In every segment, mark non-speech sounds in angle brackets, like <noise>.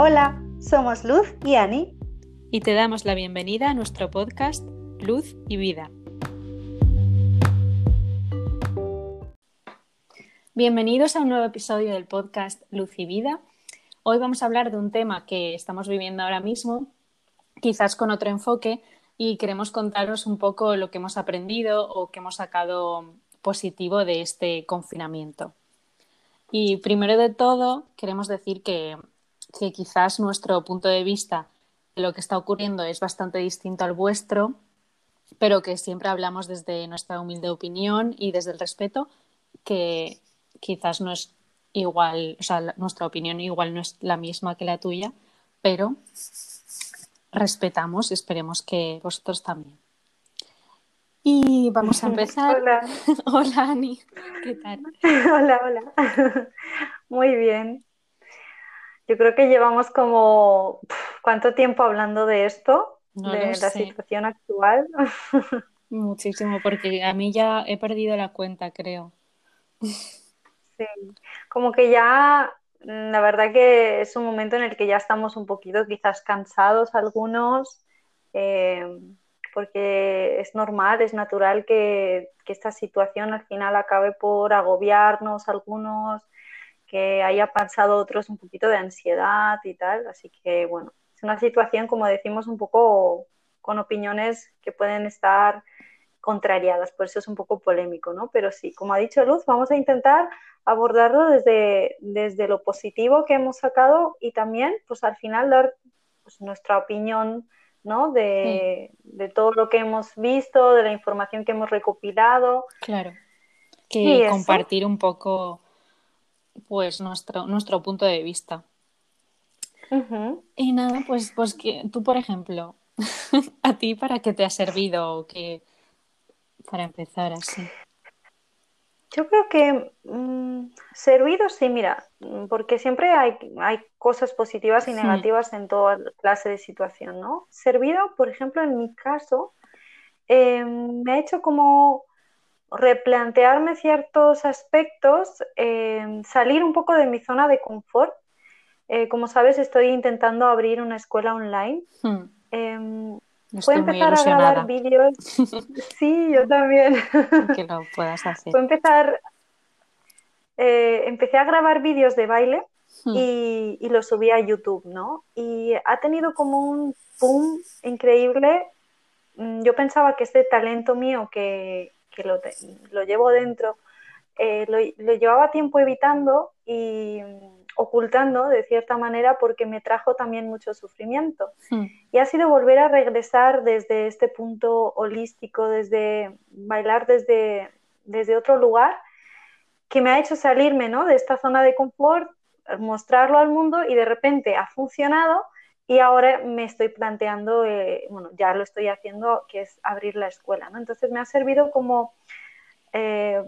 Hola, somos Luz y Ani. Y te damos la bienvenida a nuestro podcast Luz y Vida. Bienvenidos a un nuevo episodio del podcast Luz y Vida. Hoy vamos a hablar de un tema que estamos viviendo ahora mismo, quizás con otro enfoque, y queremos contaros un poco lo que hemos aprendido o que hemos sacado positivo de este confinamiento. Y primero de todo, queremos decir que, quizás nuestro punto de vista de lo que está ocurriendo es bastante distinto al vuestro, pero que siempre hablamos desde nuestra humilde opinión y desde el respeto, que quizás no es igual, o sea, nuestra opinión igual no es la misma que la tuya, pero respetamos y esperemos que vosotros también. Y vamos a <laughs> empezar. Hola. <laughs> hola, Ani. ¿Qué tal? <laughs> hola, hola. Muy bien. Yo creo que llevamos como cuánto tiempo hablando de esto, de la situación actual. <laughs> Muchísimo, porque a mí ya he perdido la cuenta, creo. Sí, como que ya Mm, la verdad que es un momento en el que ya estamos un poquito quizás cansados algunos, eh, porque es normal, es natural que, esta situación al final acabe por agobiarnos algunos, que haya pasado otros un poquito de ansiedad y tal. Así que bueno, es una situación, como decimos, un poco con opiniones que pueden estar contrariadas, por eso es un poco polémico, ¿no? Pero sí, como ha dicho Luz, vamos a intentar abordarlo desde, desde lo positivo que hemos sacado y también, pues al final, dar pues, nuestra opinión ¿no? De, todo lo que hemos visto, de la información que hemos recopilado. Claro. Que compartir un poco pues nuestro, nuestro punto de vista. Y nada, pues, pues que tú, por ejemplo, <laughs> a ti para qué te ha servido que para empezar así. Yo creo que mm, servido sí, mira, mm, porque siempre hay, hay cosas positivas y negativas en toda clase de situación, ¿no? Servido, por ejemplo, en mi caso, eh, me ha hecho como replantearme ciertos aspectos, eh, salir un poco de mi zona de confort. Eh, como sabes, estoy intentando abrir una escuela online. Hmm. Em, Puedo empezar a grabar vídeos. <laughs> Sí, yo también. <laughs> Que lo puedas hacer. Puedo empezar. Eh, empecé a grabar vídeos de baile hmm. y, y los subí a YouTube, ¿no? Y ha tenido como un boom increíble. Mm, yo pensaba que este talento mío que, que lo, lo, llevo dentro, eh, lo, lo llevaba tiempo evitando y ocultando de cierta manera porque me trajo también mucho sufrimiento. Hmm. Y ha sido volver a regresar desde este punto holístico, desde bailar desde, desde otro lugar, que me ha hecho salirme ¿no? de esta zona de confort, mostrarlo al mundo y de repente ha funcionado y ahora me estoy planteando, eh, bueno, ya lo estoy haciendo, que es abrir la escuela. ¿no? Entonces me ha servido como eh,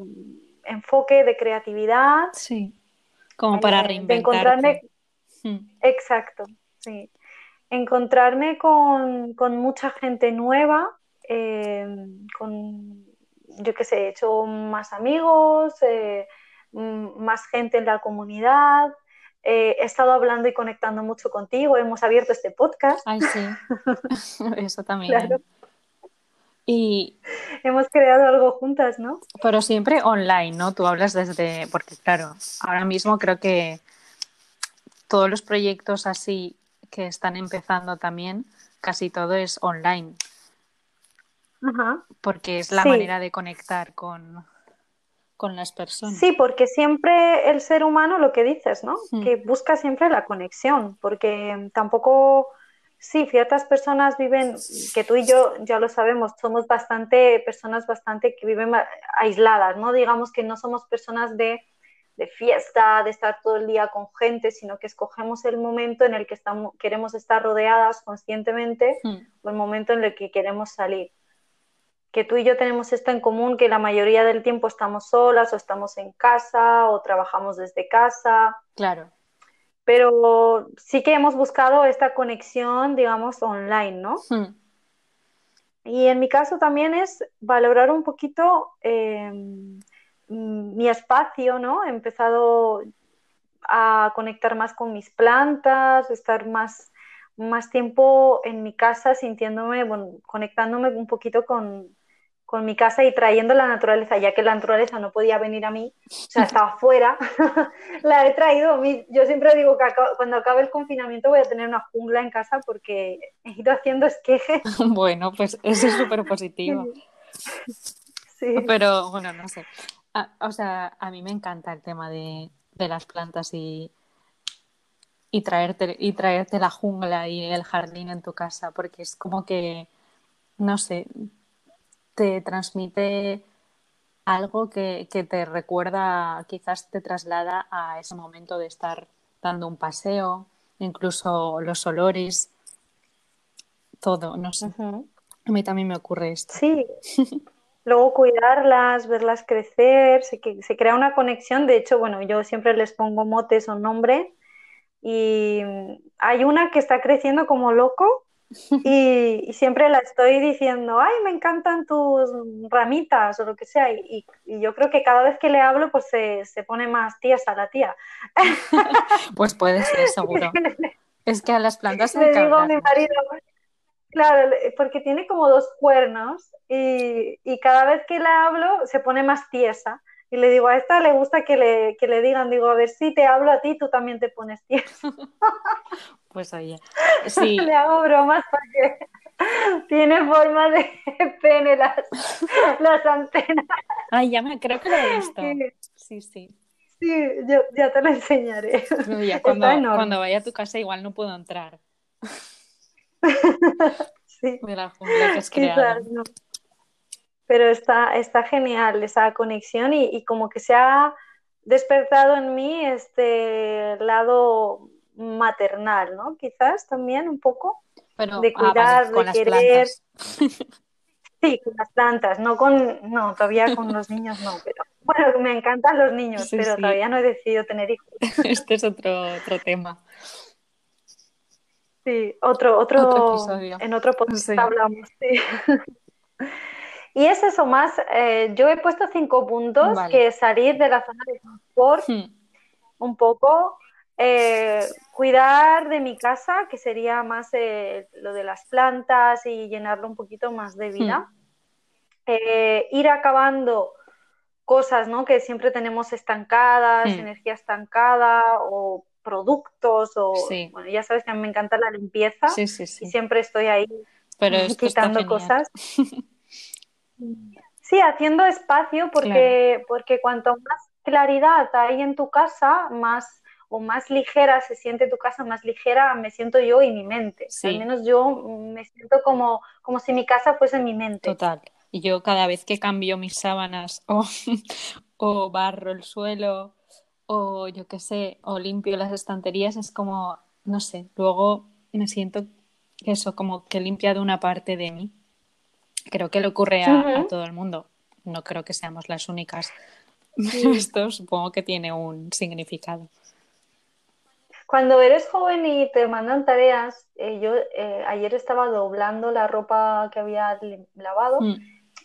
enfoque de creatividad. Sí como para reinventarte. encontrarme, hmm. exacto, sí. Encontrarme con, mucha gente nueva, eh, con, yo qué sé, he hecho más amigos, eh, más gente en la comunidad, eh, he estado hablando y conectando mucho contigo, hemos abierto este podcast. Ay, sí, <laughs> eso también. Y hemos creado algo juntas, ¿no? Pero siempre online, ¿no? Tú hablas desde, porque claro, ahora mismo creo que todos los proyectos así que están empezando también, casi todo es online. Ajá. Porque es la manera de conectar con, con las personas. Sí, porque siempre el ser humano, lo que dices, ¿no? Que busca siempre la conexión, porque tampoco Sí, ciertas personas viven, que tú y yo ya lo sabemos, somos bastante personas bastante que viven aisladas, ¿no? Digamos que no somos personas de, fiesta, de estar todo el día con gente, sino que escogemos el momento en el que estamos, queremos estar rodeadas conscientemente o el momento en el que queremos salir. Que tú y yo tenemos esto en común, que la mayoría del tiempo estamos solas o estamos en casa o trabajamos desde casa. Claro pero sí que hemos buscado esta conexión, digamos, online, ¿no? Hmm. Y en mi caso también es valorar un poquito em, mi espacio, ¿no? He empezado a conectar más con mis plantas, estar más, más tiempo en mi casa sintiéndome, bueno, conectándome un poquito con, con mi casa y trayendo la naturaleza, ya que la naturaleza no podía venir a mí, o sea, estaba <laughs> fuera, <laughs> la he traído. Yo siempre digo que cuando acabe el confinamiento voy a tener una jungla en casa porque he ido haciendo esquejes. <laughs> bueno, pues eso es súper positivo. Sí. Pero bueno, no sé. o sea, a mí me encanta el tema de, las plantas y, y, traerte, y traerte la jungla y el jardín en tu casa, porque es como que, no sé, te transmite algo que, te recuerda, quizás te traslada a ese momento de estar dando un paseo, incluso los olores, todo, no sé. A mí también me ocurre esto. Sí. <laughs> Luego cuidarlas, verlas crecer, se, se crea una conexión. De hecho, bueno, yo siempre les pongo motes o nombre. Y hay una que está creciendo como loco y, siempre la estoy diciendo, ay, me encantan tus ramitas o lo que sea. Y, yo creo que cada vez que le hablo, pues se, se pone más tiesa la tía. <laughs> pues puede ser, <laughs> seguro. es que a las plantas se le digo a mi marido, claro, porque tiene como dos cuernos y, y cada vez que le hablo se pone más tiesa. Y le digo, a esta le gusta que le, que le digan, digo, a ver si te hablo a ti, tú también te pones tieso. <laughs> pues oye, <laughs> sí. le hago bromas porque <laughs> tiene forma de <laughs> pene las, las antenas. Ay, ya me creo que lo he visto. Sí, sí. Sí, yo ya te lo enseñaré. cuando, cuando vaya a tu casa igual no puedo entrar. sí. De la jungla que has creado. no pero está, está genial esa conexión y, como que se ha despertado en mí este lado maternal, ¿no? Quizás también un poco. de ah, cuidar, de querer. <laughs> Sí, con las plantas, no con, no, todavía con los niños no, pero bueno, me encantan los niños, pero todavía no he decidido tener hijos. <laughs> Este es otro, otro tema. Sí, otro, otro, episodio. En otro podcast hablamos, sí. <laughs> Y es eso más, eh, yo he puesto cinco puntos, que salir de la zona de confort hmm. un poco, eh, cuidar de mi casa, que sería más eh, lo de las plantas y llenarlo un poquito más de vida. Hmm. ir acabando cosas ¿no? que siempre tenemos estancadas, hmm. energía estancada o productos o bueno, ya sabes que a mí me encanta la limpieza y siempre estoy ahí Pero quitando cosas. <laughs> Sí, haciendo espacio porque, porque cuanto más claridad hay en tu casa, más o más ligera se siente tu casa, más ligera me siento yo y mi mente. Al menos yo me siento como, como si mi casa fuese mi mente. Total. Y yo cada vez que cambio mis sábanas <laughs> o, o barro el suelo o yo qué sé, o limpio las estanterías, es como, no sé, luego me siento eso, como que he limpiado una parte de mí. Creo que le ocurre a, todo el mundo. No creo que seamos las únicas. <laughs> Esto supongo que tiene un significado. Cuando eres joven y te mandan tareas, eh, yo eh, ayer estaba doblando la ropa que había lavado. Mm.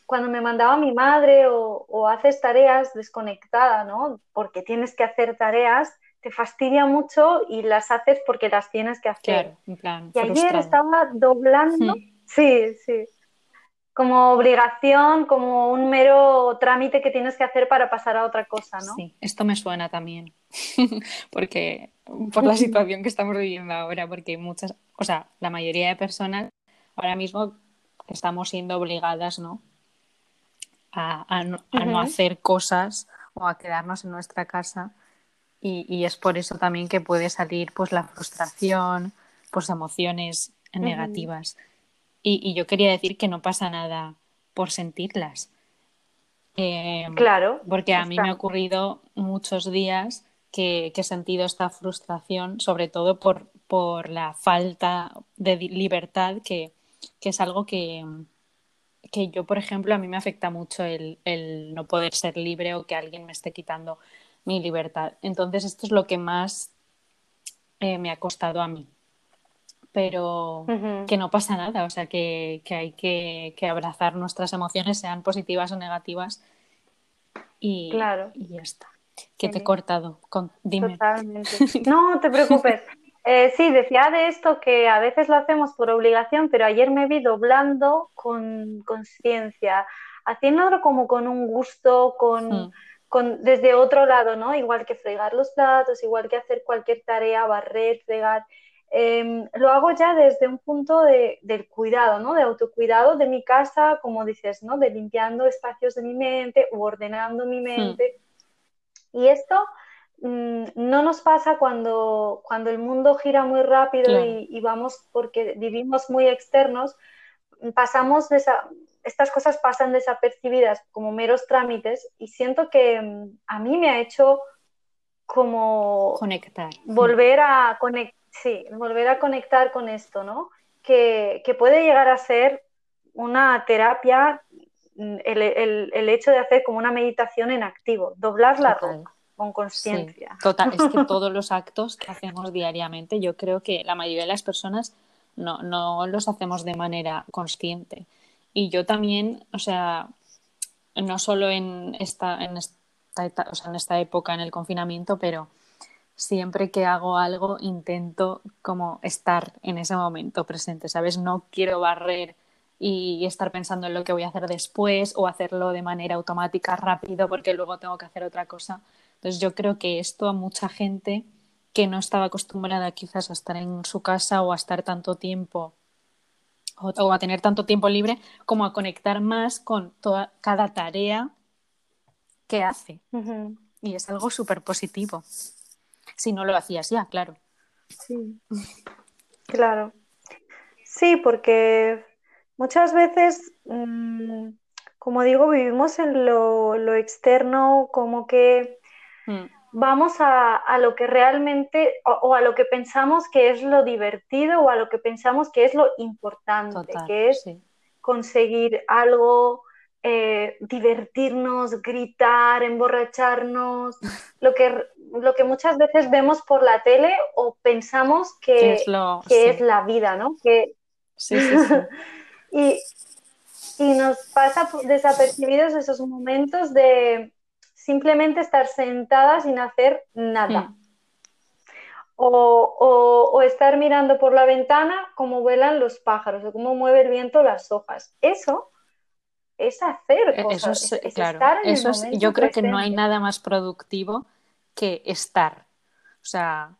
Cuando me mandaba mi madre o, haces tareas desconectada, ¿no? Porque tienes que hacer tareas, te fastidia mucho y las haces porque las tienes que hacer. en plan, y ayer estaba doblando. Mm. Sí, sí como obligación, como un mero trámite que tienes que hacer para pasar a otra cosa, ¿no? Sí, esto me suena también, <laughs> porque por la situación que estamos viviendo ahora, porque muchas, o sea, la mayoría de personas ahora mismo estamos siendo obligadas, ¿no? A, no, hacer cosas o a quedarnos en nuestra casa y, es por eso también que puede salir pues la frustración, pues emociones negativas. Y, yo quería decir que no pasa nada por sentirlas. Em, claro. Porque a mí me ha ocurrido muchos días que, he sentido esta frustración, sobre todo por, por la falta de libertad, que, es algo que, que, yo, por ejemplo, a mí me afecta mucho el, no poder ser libre o que alguien me esté quitando mi libertad. Entonces, esto es lo que más eh, me ha costado a mí pero que no pasa nada, o sea, que, hay que, abrazar nuestras emociones, sean positivas o negativas, y, claro. y ya está. Que te he cortado. Dime. Totalmente. <laughs> No, te preocupes. Eh, sí, decía de esto que a veces lo hacemos por obligación, pero ayer me vi doblando con conciencia, haciéndolo como con un gusto, con, con, desde otro lado, ¿no? Igual que fregar los platos, igual que hacer cualquier tarea, barrer, fregar. Em, lo hago ya desde un punto de, del cuidado, ¿no? De autocuidado de mi casa, como dices, ¿no? De limpiando espacios de mi mente u ordenando mi mente. Y esto mm, no nos pasa cuando, cuando el mundo gira muy rápido y, vamos porque vivimos muy externos, pasamos estas cosas pasan desapercibidas como meros trámites y siento que mm, a mí me ha hecho como conectar. Volver a conectar Sí, volver a conectar con esto, ¿no? Que, puede llegar a ser una terapia, mm, el, hecho de hacer como una meditación en activo, doblar la ropa con conciencia. total, es que <laughs> todos los actos que hacemos diariamente, yo creo que la mayoría de las personas no, no los hacemos de manera consciente. Y yo también, o sea, no solo en esta, en esta, o sea, en esta época, en el confinamiento, pero siempre que hago algo intento como estar en ese momento presente, ¿sabes? No quiero barrer y estar pensando en lo que voy a hacer después o hacerlo de manera automática rápido porque luego tengo que hacer otra cosa. Entonces yo creo que esto a mucha gente que no estaba acostumbrada quizás a estar en su casa o a estar tanto tiempo o, a tener tanto tiempo libre como a conectar más con toda, cada tarea que hace. Y es algo súper positivo si no lo hacías ya, claro. Sí, <laughs> claro. Sí, porque muchas veces, mm, como digo, vivimos en lo, externo, como que mm. vamos a, lo que realmente, o, a lo que pensamos que es lo divertido, o a lo que pensamos que es lo importante, que es conseguir algo, eh, divertirnos, gritar, emborracharnos, <laughs> lo que, lo que muchas veces vemos por la tele o pensamos que, es, la vida, ¿no? Que... Sí, sí, sí. <laughs> y, y nos pasa desapercibidos esos momentos de simplemente estar sentada sin hacer nada. O, o, estar mirando por la ventana cómo vuelan los pájaros o cómo mueve el viento las hojas. Eso es hacer e-, cosas. Eso es, claro, eso es, yo creo que no hay nada más productivo que estar. O sea,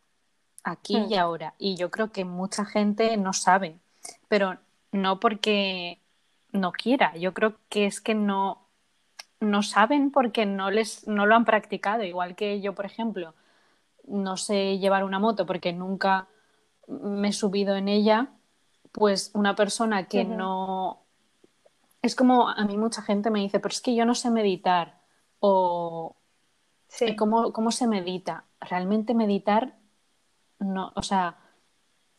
aquí y hmm. ahora. Y yo creo que mucha gente no sabe, pero no porque no quiera. Yo creo que es que no, no saben porque no, les, no lo han practicado. Igual que yo, por ejemplo, no sé llevar una moto porque nunca me he subido en ella, pues una persona que no es como a mí mucha gente me dice, pero es que yo no sé meditar o ¿cómo, se medita. Realmente meditar, no, o sea,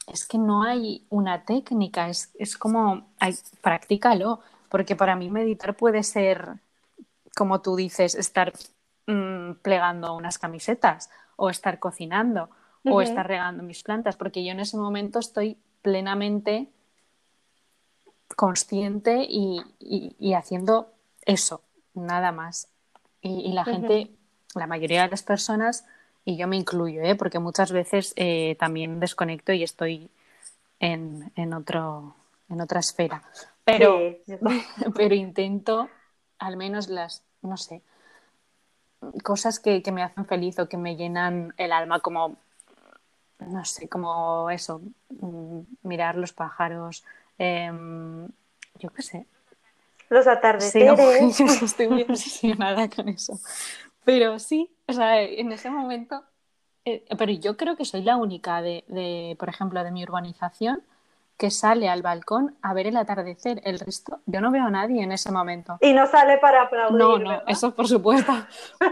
es que no hay una técnica, es, como, hay, practícalo, porque para mí meditar puede ser, como tú dices, estar mm, plegando unas camisetas o estar cocinando o estar regando mis plantas, porque yo en ese momento estoy plenamente consciente y, haciendo eso, nada más. Y, la gente, la mayoría de las personas, y yo me incluyo, ¿eh? porque muchas veces eh, también desconecto y estoy en, en, otro, en otra esfera. Pero, <laughs> pero intento, al menos las, no sé, cosas que, que me hacen feliz o que me llenan el alma, como, no sé, como eso, mm, mirar los pájaros, Em, yo qué sé. Los atardeceres. <laughs> yo estoy muy obsesionada con eso. Pero sí, o sea, en ese momento. Eh, pero yo creo que soy la única de, por ejemplo, de mi urbanización que sale al balcón a ver el atardecer. El resto, yo no veo a nadie en ese momento. Y no sale para aplaudir. No, no, eso por supuesto.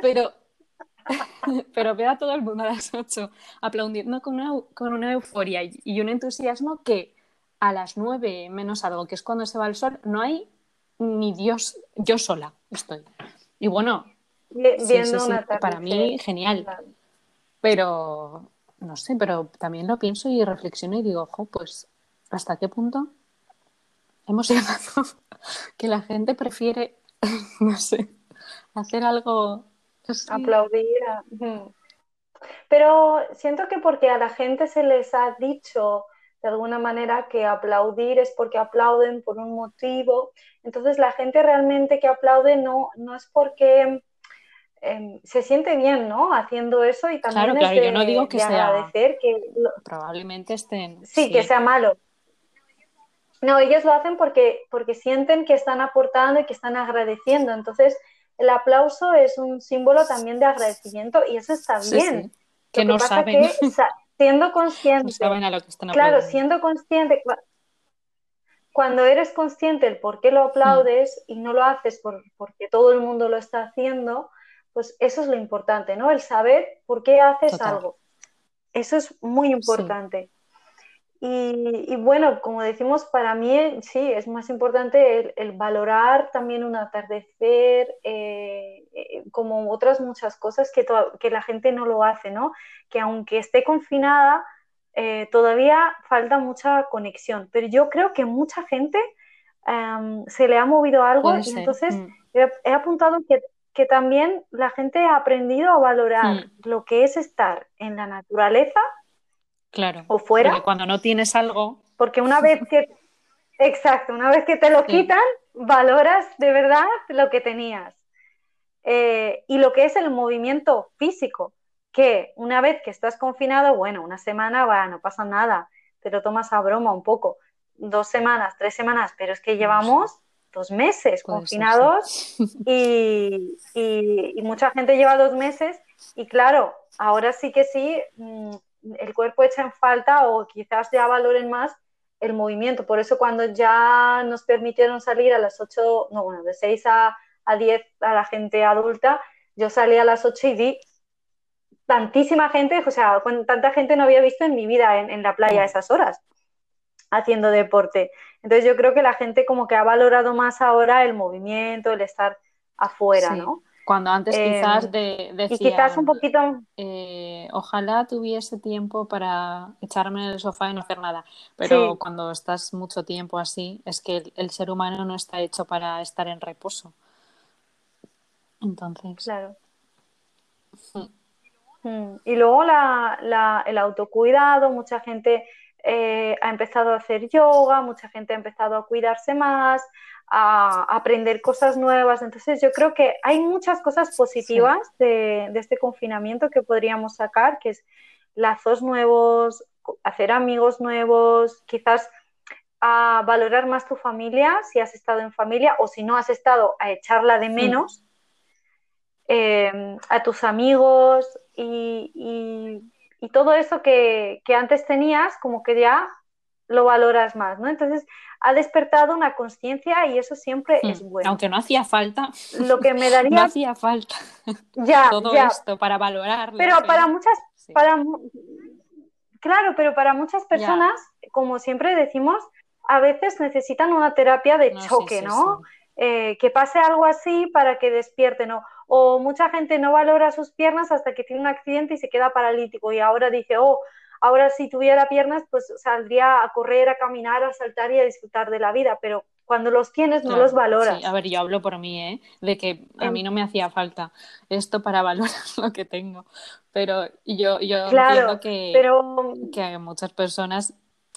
Pero, <laughs> pero veo a todo el mundo a las 8 aplaudiendo con una, con una euforia y un entusiasmo que a las nueve menos algo, que es cuando se va el sol, no hay ni Dios, yo sola estoy. Y bueno, para mí genial. Pero, no sé, pero también lo pienso y reflexiono y digo, ojo, pues, ¿hasta qué punto hemos <laughs> llegado que la gente prefiere, <laughs> no sé, hacer algo Aplaudir. Pero siento que porque a la gente se les ha dicho de alguna manera que aplaudir es porque aplauden por un motivo. Entonces la gente realmente que aplaude no, no es porque em, se siente bien, ¿no? Haciendo eso y también claro, claro, yo no digo que sea... agradecer que... Probablemente estén... Sí, que sea malo. No, ellos lo hacen porque, porque sienten que están aportando y que están agradeciendo. Entonces, el aplauso es un símbolo también de agradecimiento y eso está bien. Que <laughs> no saben. Que, siendo consciente. claro, siendo consciente. Cuando eres consciente del por qué lo aplaudes y no lo haces porque todo el mundo lo está haciendo, pues eso es lo importante, ¿no? El saber por qué haces algo. Eso es muy importante. Y, bueno, como decimos, para mí sí, es más importante el, valorar también un atardecer, eh, eh, como otras muchas cosas que, que, la gente no lo hace, ¿no? Que aunque esté confinada, eh, todavía falta mucha conexión. Pero yo creo que mucha gente em, se le ha movido algo y entonces mm. he, apuntado que, que, también la gente ha aprendido a valorar mm. lo que es estar en la naturaleza Claro. O fuera. Porque cuando no tienes algo. Porque una vez que. Exacto, una vez que te lo quitan, valoras de verdad lo que tenías. Eh, y lo que es el movimiento físico, que una vez que estás confinado, bueno, una semana va, no pasa nada, te lo tomas a broma un poco, dos semanas, tres semanas, pero es que llevamos dos meses confinados <laughs> y, y, mucha gente lleva dos meses y claro, ahora sí que sí, mm, el cuerpo echa en falta o quizás ya valoren más el movimiento. Por eso cuando ya nos permitieron salir a las 8, no, bueno, de 6 a, a 10 a la gente adulta, yo salí a las 8 y vi tantísima gente, o sea, tanta gente no había visto en mi vida en, la playa a esas horas haciendo deporte. Entonces yo creo que la gente como que ha valorado más ahora el movimiento, el estar afuera, ¿no? Cuando antes quizás de, decía, y quizás un poquito... Eh, ojalá tuviese tiempo para echarme en el sofá y no hacer nada. Pero cuando estás mucho tiempo así, es que el, ser humano no está hecho para estar en reposo. Entonces... Claro. Mm. Mm. Y luego la, el autocuidado, mucha gente eh, ha empezado a hacer yoga, mucha gente ha empezado a cuidarse más, a aprender cosas nuevas. Entonces yo creo que hay muchas cosas positivas de, este confinamiento que podríamos sacar, que es lazos nuevos, hacer amigos nuevos, quizás a valorar más tu familia si has estado en familia o si no has estado a echarla de menos, em, a tus amigos y, todo eso que, que antes tenías como que ya lo valoras más, ¿no? Entonces, ha despertado una conciencia y eso siempre es hmm. bueno. Aunque no hacía falta. Lo que me daría... <laughs> no hacía falta <laughs> ya, todo esto para valorarlo. Pero para muchas... Para... Claro, pero para muchas personas, como siempre decimos, a veces necesitan una terapia de choque, ¿no? Eh, que pase algo así para que despierten. ¿no? O mucha gente no valora sus piernas hasta que tiene un accidente y se queda paralítico. Y ahora dice, oh, Ahora, si tuviera piernas, pues saldría a correr, a caminar, a saltar y a disfrutar de la vida, pero cuando los tienes no los valoras. Sí, a ver, yo hablo por mí, ¿eh? de que a mí no me hacía falta esto para <laughs> valorar lo que tengo, pero yo, yo entiendo que, pero... que a muchas personas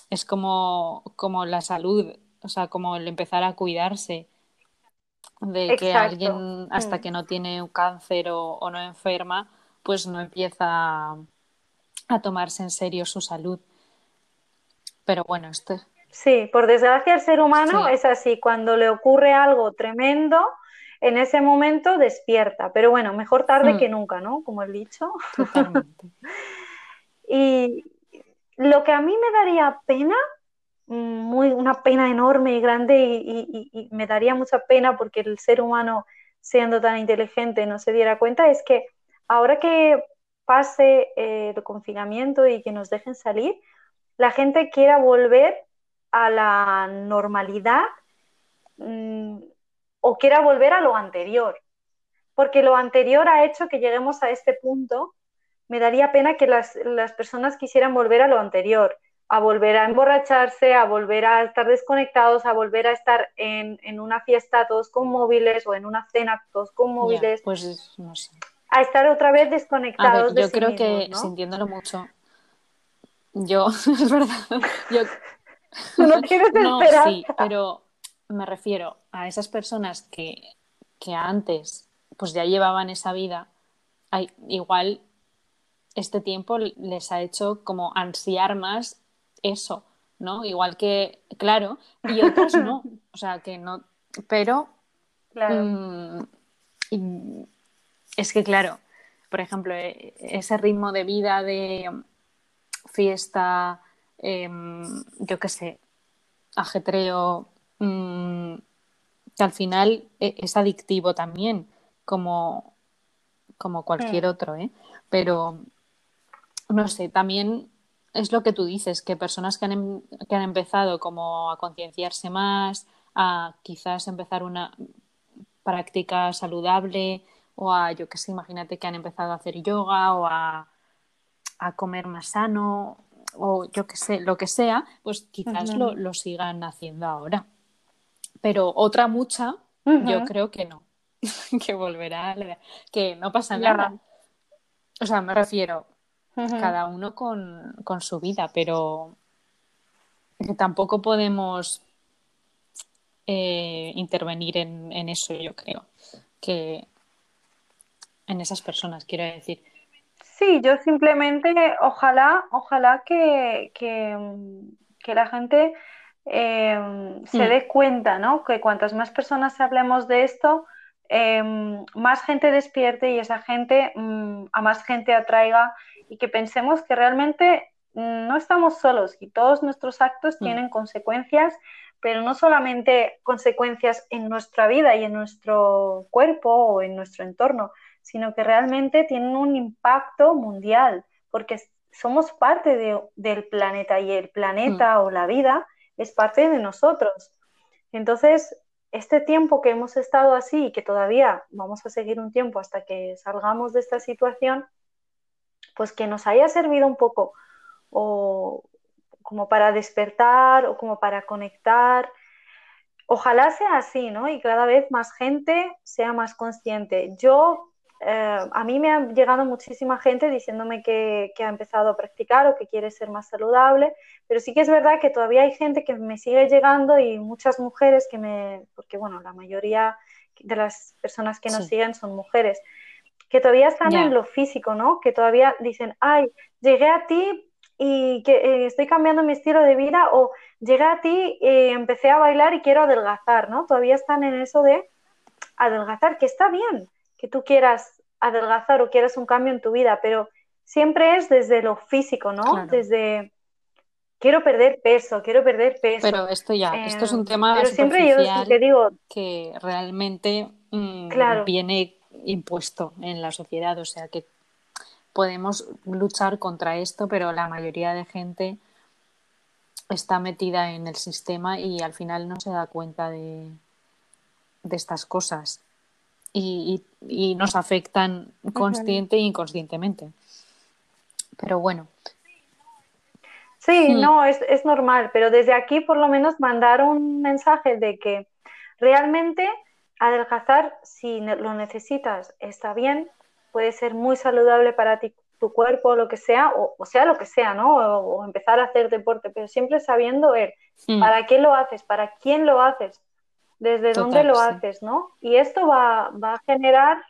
es como, como la salud, o sea, como el empezar a cuidarse de que alguien hasta mm. que no tiene un cáncer o, o no enferma, pues no empieza a tomarse en serio su salud. Pero bueno, esto. Sí, por desgracia el ser humano es así. Cuando le ocurre algo tremendo, en ese momento despierta. Pero bueno, mejor tarde hmm. que nunca, ¿no? Como he dicho. Totalmente. <laughs> y lo que a mí me daría pena, mm, muy, una pena enorme y grande, y, y me daría mucha pena porque el ser humano, siendo tan inteligente, no se diera cuenta, es que ahora que pase eh, el confinamiento y que nos dejen salir, la gente quiera volver a la normalidad mm, o quiera volver a lo anterior. Porque lo anterior ha hecho que lleguemos a este punto. Me daría pena que las, personas quisieran volver a lo anterior, a volver a emborracharse, a volver a estar desconectados, a volver a estar en, una fiesta todos con móviles o en una cena todos con móviles. pues no sé a estar otra vez desconectados. yo creo que sintiéndolo mucho, yo, <laughs> es verdad, yo... no tienes <laughs> no, sí, pero me refiero a esas personas que, que antes pues ya llevaban esa vida, igual este tiempo les ha hecho como ansiar más eso, ¿no? Igual que, claro, y otros no, <laughs> o sea, que no, pero claro. Mm, es que, claro, por ejemplo, e, ese ritmo de vida de fiesta, em, yo qué sé, ajetreo, mm, que al final e, es adictivo también, como, como cualquier otro, ¿eh? Pero no sé, también es lo que tú dices, que personas que han, em, que han empezado como a concienciarse más, a quizás empezar una práctica saludable o a, yo qué sé, imagínate que han empezado a hacer yoga o a, a comer más sano o yo qué sé, lo que sea, pues quizás lo, lo, sigan haciendo ahora. Pero otra mucha, yo creo que no, <laughs> que volverá, que no pasa nada. O sea, me refiero, cada uno con, su vida, pero tampoco podemos eh, intervenir en, eso, yo creo, que en esas personas, quiero decir. Sí, yo simplemente, ojalá, ojalá que, la gente eh, se mm. dé cuenta, ¿no? Que cuantas más personas hablemos de esto, Em, más gente despierte y esa gente mm, a más gente atraiga y que pensemos que realmente mm, no estamos solos y todos nuestros actos mm. tienen consecuencias, pero no solamente consecuencias en nuestra vida y en nuestro cuerpo o en nuestro entorno, sino que realmente tienen un impacto mundial, porque somos parte del planeta y el planeta o la vida es parte de nosotros. Entonces, este tiempo que hemos estado así y que todavía vamos a seguir un tiempo hasta que salgamos de esta situación, pues que nos haya servido un poco o como para despertar o como para conectar. Ojalá sea así, ¿no? Y cada vez más gente sea más consciente. Yo eh, a mí me ha llegado muchísima gente diciéndome que, ha empezado a practicar o que quiere ser más saludable, pero sí que es verdad que todavía hay gente que me sigue llegando y muchas mujeres que me, porque bueno, la mayoría de las personas que nos siguen son mujeres, que todavía están en lo físico, ¿no? Que todavía dicen, ay, llegué a ti y que eh, estoy cambiando mi estilo de vida o llegué a ti y empecé a bailar y quiero adelgazar, ¿no? Todavía están en eso de adelgazar, que está bien, que tú quieras adelgazar o quieras un cambio en tu vida, pero siempre es desde lo físico, ¿no? Desde quiero perder peso, quiero perder peso. Pero esto ya, esto es un eh, tema pero siempre yo te digo que realmente mm, viene impuesto en la sociedad, o sea que podemos luchar contra esto, pero la mayoría de gente está metida en el sistema y al final no se da cuenta de, de estas cosas y, nos afectan consciente e inconscientemente. Pero bueno. Sí, hmm. no, es, es normal, pero desde aquí por lo menos mandar un mensaje de que realmente adelgazar, si lo necesitas, está bien, puede ser muy saludable para ti, tu cuerpo, lo que sea, o, sea lo que sea, ¿no? O, empezar a hacer deporte, pero siempre sabiendo ver hmm. para qué lo haces, para quién lo haces, desde dónde lo haces, ¿no? Y esto va, a generar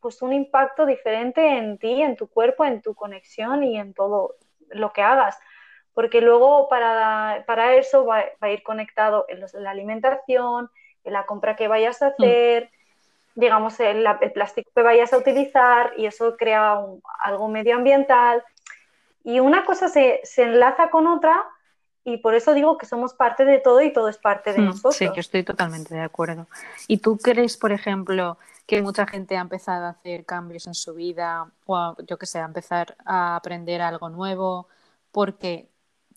pues un impacto diferente en ti, en tu cuerpo, en tu conexión y en todo lo que hagas. Porque luego para, para eso va, a ir conectado en, la alimentación, en la compra que vayas a mm. hacer, digamos, el, el, plástico que vayas a utilizar y eso crea algo medioambiental. Y una cosa se, se enlaza con otra y por eso digo que somos parte de todo y todo es parte de hmm, nosotros. Sí, que estoy totalmente de acuerdo. ¿Y tú crees, por ejemplo, que mucha gente ha empezado a hacer cambios en su vida o, yo que sé, a empezar a aprender algo nuevo porque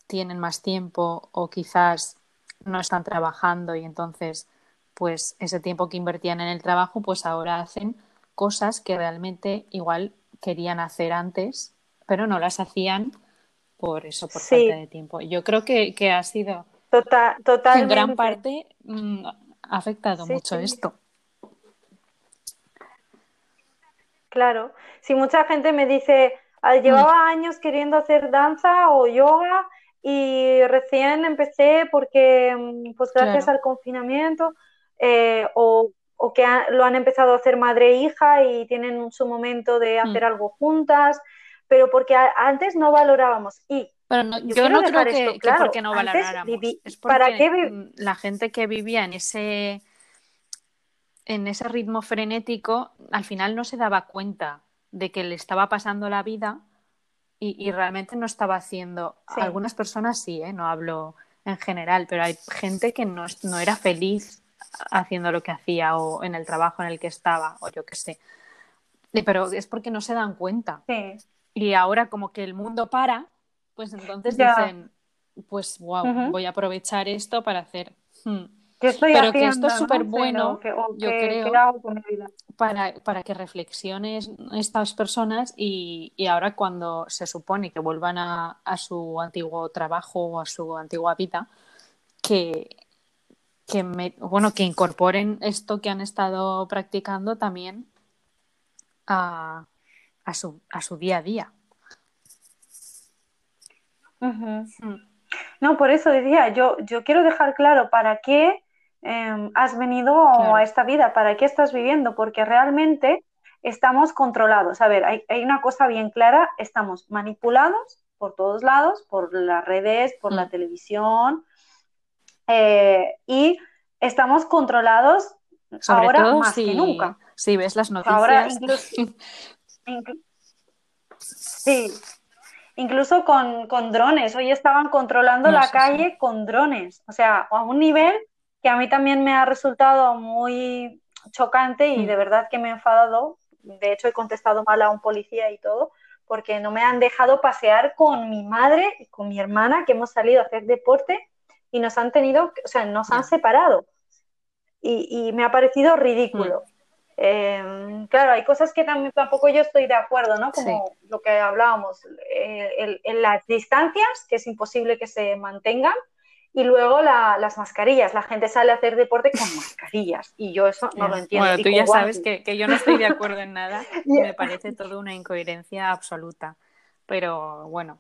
tienen más tiempo o quizás no están trabajando y entonces pues ese tiempo que invertían en el trabajo pues ahora hacen cosas que realmente igual querían hacer antes pero no las hacían por eso, por falta de tiempo. Yo creo que, ha sido Total, totalmente. en gran parte mm, ha afectado mucho esto. Claro, si mucha gente me dice, ah, llevaba mm. años queriendo hacer danza o yoga y recién empecé porque, mm, pues gracias al confinamiento, eh, o, que lo han empezado a hacer madre e hija y tienen su momento de mm. hacer algo juntas, pero porque antes no valorábamos. Y yo, no creo que, porque no valoráramos. es porque la gente que vivía en ese en ese ritmo frenético, al final no se daba cuenta de que le estaba pasando la vida y, realmente no estaba haciendo. Algunas personas sí, ¿eh? no hablo en general, pero hay gente que no, era feliz haciendo lo que hacía o en el trabajo en el que estaba o yo qué sé. Pero es porque no se dan cuenta. Y ahora como que el mundo para, pues entonces dicen, pues wow, voy a aprovechar esto para hacer... Hmm, pero que esto es súper bueno, yo creo, Para, para, que reflexiones estas personas y, ahora cuando se supone que vuelvan a, su antiguo trabajo o a su antigua vida, que, que, bueno, que incorporen esto que han estado practicando también a, su, a su día a día. Mm. No, por eso decía, yo, yo quiero dejar claro para qué Em, has venido a esta vida, para qué estás viviendo, porque realmente estamos controlados. A ver, hay, una cosa bien clara, estamos manipulados por todos lados, por las redes, por la mm. televisión, eh, y estamos controlados ahora más que nunca. Si ves las noticias. Ahora <laughs> sí, incluso con, drones. Hoy estaban controlando la calle con drones. O sea, a un nivel que a mí también me ha resultado muy chocante y mm. de verdad que me he enfadado. De hecho, he contestado mal a un policía y todo, porque no me han dejado pasear con mi madre y con mi hermana, que hemos salido a hacer deporte y nos han tenido, o sea, nos han separado. Y, me ha parecido ridículo. Mm. Em, claro, hay cosas que también, tampoco yo estoy de acuerdo, ¿no? Como lo que hablábamos, eh, en las distancias, que es imposible que se mantengan, y luego las mascarillas. La gente sale a hacer deporte con <laughs> mascarillas y yo eso no lo entiendo. Bueno, tú ya sabes que, yo no estoy de acuerdo en nada <laughs> y me parece todo una incoherencia absoluta. Pero bueno,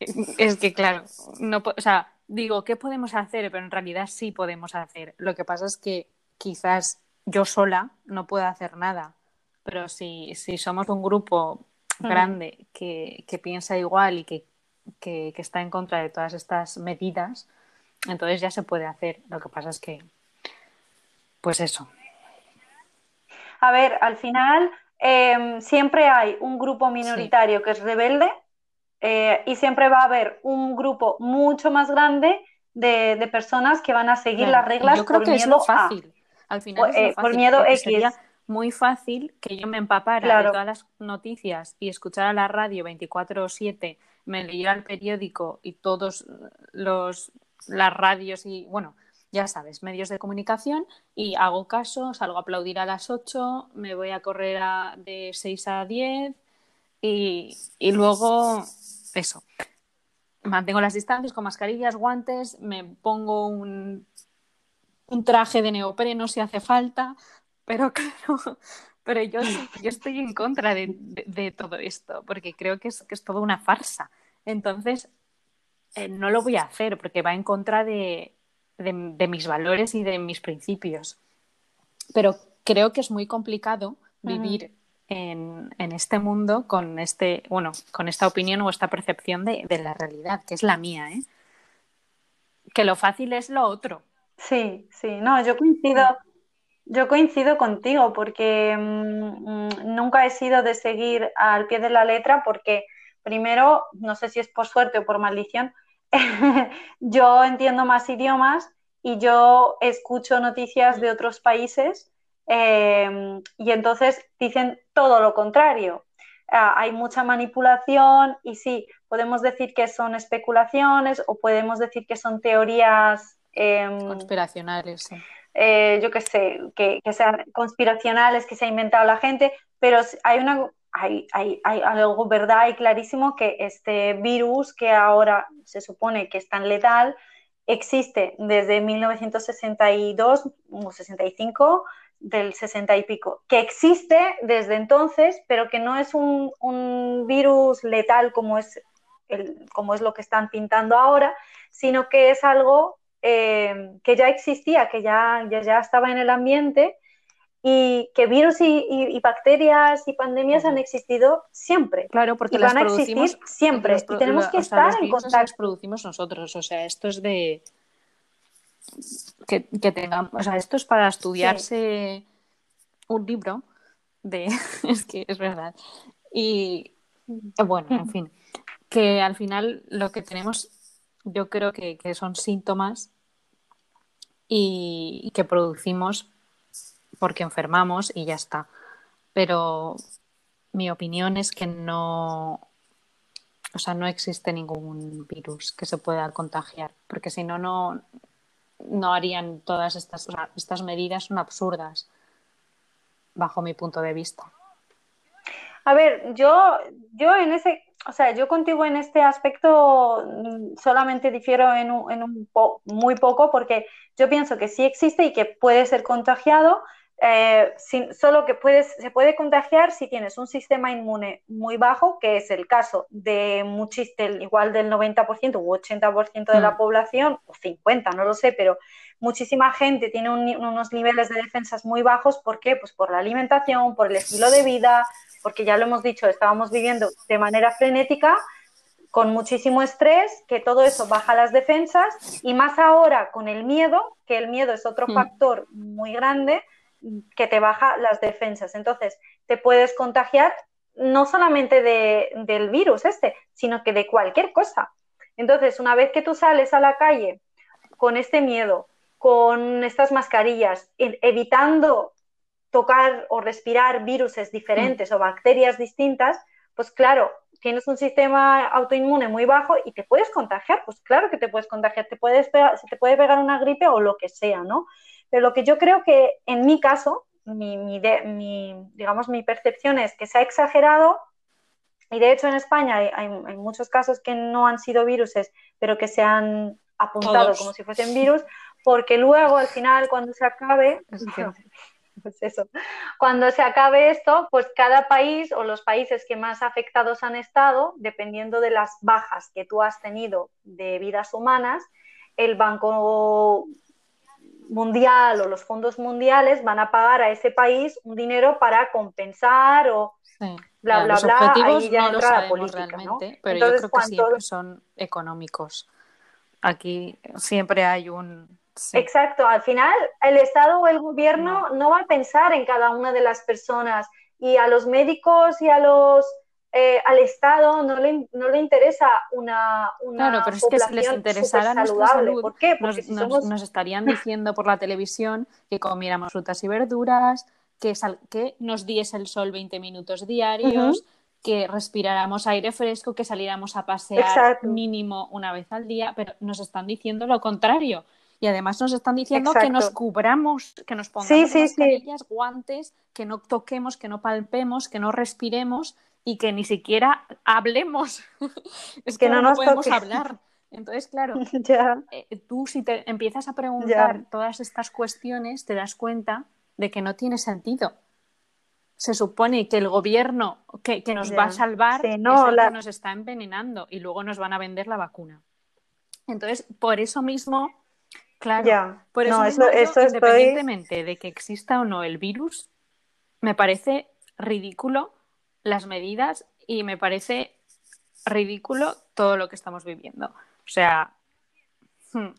es que claro, no, o sea, digo, ¿qué podemos hacer? Pero en realidad sí podemos hacer. Lo que pasa es que quizás yo sola no pueda hacer nada. Pero si, si somos un grupo grande que, que piensa igual y que, que, que, está en contra de todas estas medidas, entonces ya se puede hacer. Lo que pasa es que, pues eso. A ver, al final em, siempre hay un grupo minoritario que es rebelde eh, y siempre va a haber un grupo mucho más grande de, personas que van a seguir las reglas yo creo por que miedo es fácil. Al final es eh, por miedo X. Sería muy fácil que yo me empapara de todas las noticias y escuchara la radio 24/7, me leyera el periódico y todos los las radios y, bueno, ya sabes, medios de comunicación y hago caso, salgo a aplaudir a las 8, me voy a correr de 6 a 10 y, y luego eso. Mantengo las distancias con mascarillas, guantes, me pongo un, un traje de neopreno si hace falta, pero <laughs> claro, pero yo, yo estoy en contra de, de, todo esto, porque creo que es, que es toda una farsa. Entonces, eh, no lo voy a hacer porque va en contra de, mis valores y de mis principios. Pero creo que es muy complicado vivir en, este mundo con este, bueno, con esta opinión o esta percepción de, la realidad, que es la mía, ¿eh? Que lo fácil es lo otro. Sí, sí, no, yo coincido, yo coincido contigo porque mm, mm, nunca he sido de seguir al pie de la letra porque primero, no sé si es por suerte o por maldición, <laughs> yo entiendo más idiomas y yo escucho noticias de otros países em, y entonces dicen todo lo contrario. Ah, hay mucha manipulación y sí, podemos decir que son especulaciones o podemos decir que son teorías em, conspiracionales. Eh, yo qué sé, que, que, sean conspiracionales, que se ha inventado la gente, pero hay una hay, hay, hay, algo verdad y clarísimo que este virus que ahora se supone que es tan letal existe desde 1962 o 65, del 60 y pico, que existe desde entonces, pero que no es un, virus letal como es, como es lo que están pintando ahora, sino que es algo eh, que ya existía, que ya, ya, estaba en el ambiente y que virus y, bacterias y pandemias han existido siempre. Claro, porque van a existir siempre. y tenemos que estar en contacto. Los producimos nosotros, o sea, esto es de que, tengamos, o sea, esto es para estudiarse un libro de, <laughs> es que es verdad. Y bueno, en fin, que al final lo que tenemos, yo creo que, son síntomas y, que producimos porque enfermamos y ya está. Pero mi opinión es que no, o sea, no existe ningún virus que se pueda contagiar, porque si no, no, no harían todas estas, estas medidas son absurdas, bajo mi punto de vista. A ver, yo, yo en ese, o sea, yo contigo en este aspecto mm, solamente difiero en un, en un muy poco porque yo pienso que sí existe y que puede ser contagiado, eh, solo que puedes, se puede contagiar si tienes un sistema inmune muy bajo, que es el caso de muchísimo, igual del 90% u 80% de la mm. población, o 50%, no lo sé, pero muchísima gente tiene unos niveles de defensas muy bajos. ¿Por qué? Pues por la alimentación, por el estilo de vida, porque ya lo hemos dicho, estábamos viviendo de manera frenética con muchísimo estrés, que todo eso baja las defensas y más ahora con el miedo, que el miedo es otro mm. factor muy grande, que te baja las defensas. Entonces, te puedes contagiar no solamente del virus este, sino que de cualquier cosa. Entonces, una vez que tú sales a la calle con este miedo, con estas mascarillas, evitando tocar o respirar viruses diferentes o bacterias distintas, pues claro, tienes un sistema autoinmune muy bajo y te puedes contagiar, pues claro que te puedes contagiar, te puedes se te puede pegar una gripe o lo que sea, ¿no? Pero lo que yo creo que en mi caso, mi, digamos, mi percepción es que se ha exagerado y de hecho en España hay, muchos casos que no han sido viruses, pero que se han apuntado como si fuesen virus, porque luego al final cuando se acabe, <laughs> <laughs> pues eso, cuando se acabe esto, pues cada país o los países que más afectados han estado, dependiendo de las bajas que tú has tenido de vidas humanas, el Banco mundial o los fondos mundiales van a pagar a ese país un dinero para compensar o bla, bla, bla. Ahí ya no entra la política, realmente, pero yo creo que siempre son económicos. Aquí siempre hay un... Exacto, al final el Estado o el gobierno no va a pensar en cada una de las personas y a los médicos y a los eh, al Estado no le, no le interesa una, una Claro, pero es que si les interesara nuestra salud, ¿Por qué? Porque nos, nos, estarían diciendo por la televisión que comiéramos frutas y verduras, que, que nos diese el sol 20 minutos diarios, que respiráramos aire fresco, que saliéramos a pasear mínimo una vez al día, pero nos están diciendo lo contrario. Y además nos están diciendo que nos cubramos, que nos pongamos mascarillas, guantes, que no toquemos, que no palpemos, que no respiremos y que ni siquiera hablemos. <laughs> es que, no, nos podemos hablar. Entonces, claro, <laughs> eh, tú si te empiezas a preguntar todas estas cuestiones, te das cuenta de que no tiene sentido. Se supone que el gobierno que, nos va a salvar es el que nos está envenenando y luego nos van a vender la vacuna. Entonces, por eso mismo, claro, por eso, mismo, independientemente de que exista o no el virus, me parece ridículo las medidas y me parece ridículo todo lo que estamos viviendo. O sea... Hmm.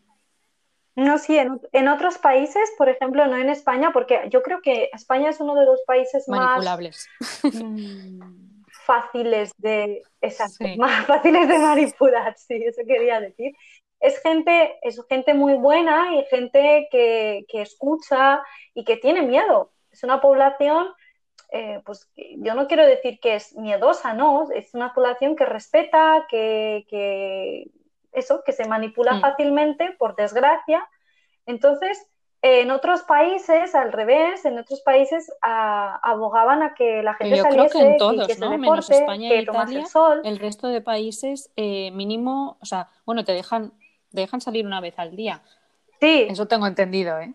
No, sí, en, otros países, por ejemplo, no en España, porque yo creo que España es uno de los países manipulables. más mm, fáciles de más fáciles de manipular, sí, eso quería decir. Es gente, es gente muy buena y gente que, que escucha y que tiene miedo. Es una población eh, pues yo no quiero decir que es miedosa, no, es una población que respeta, que, eso, que se manipula mm. fácilmente, por desgracia. Entonces, en otros países, al revés, en otros países abogaban a que la gente saliese, que en todos, que ¿no? Menos España e Italia, el, sol. el resto de países eh, mínimo, o sea, bueno, te dejan, dejan salir una vez al día. Sí. Eso tengo entendido, ¿eh?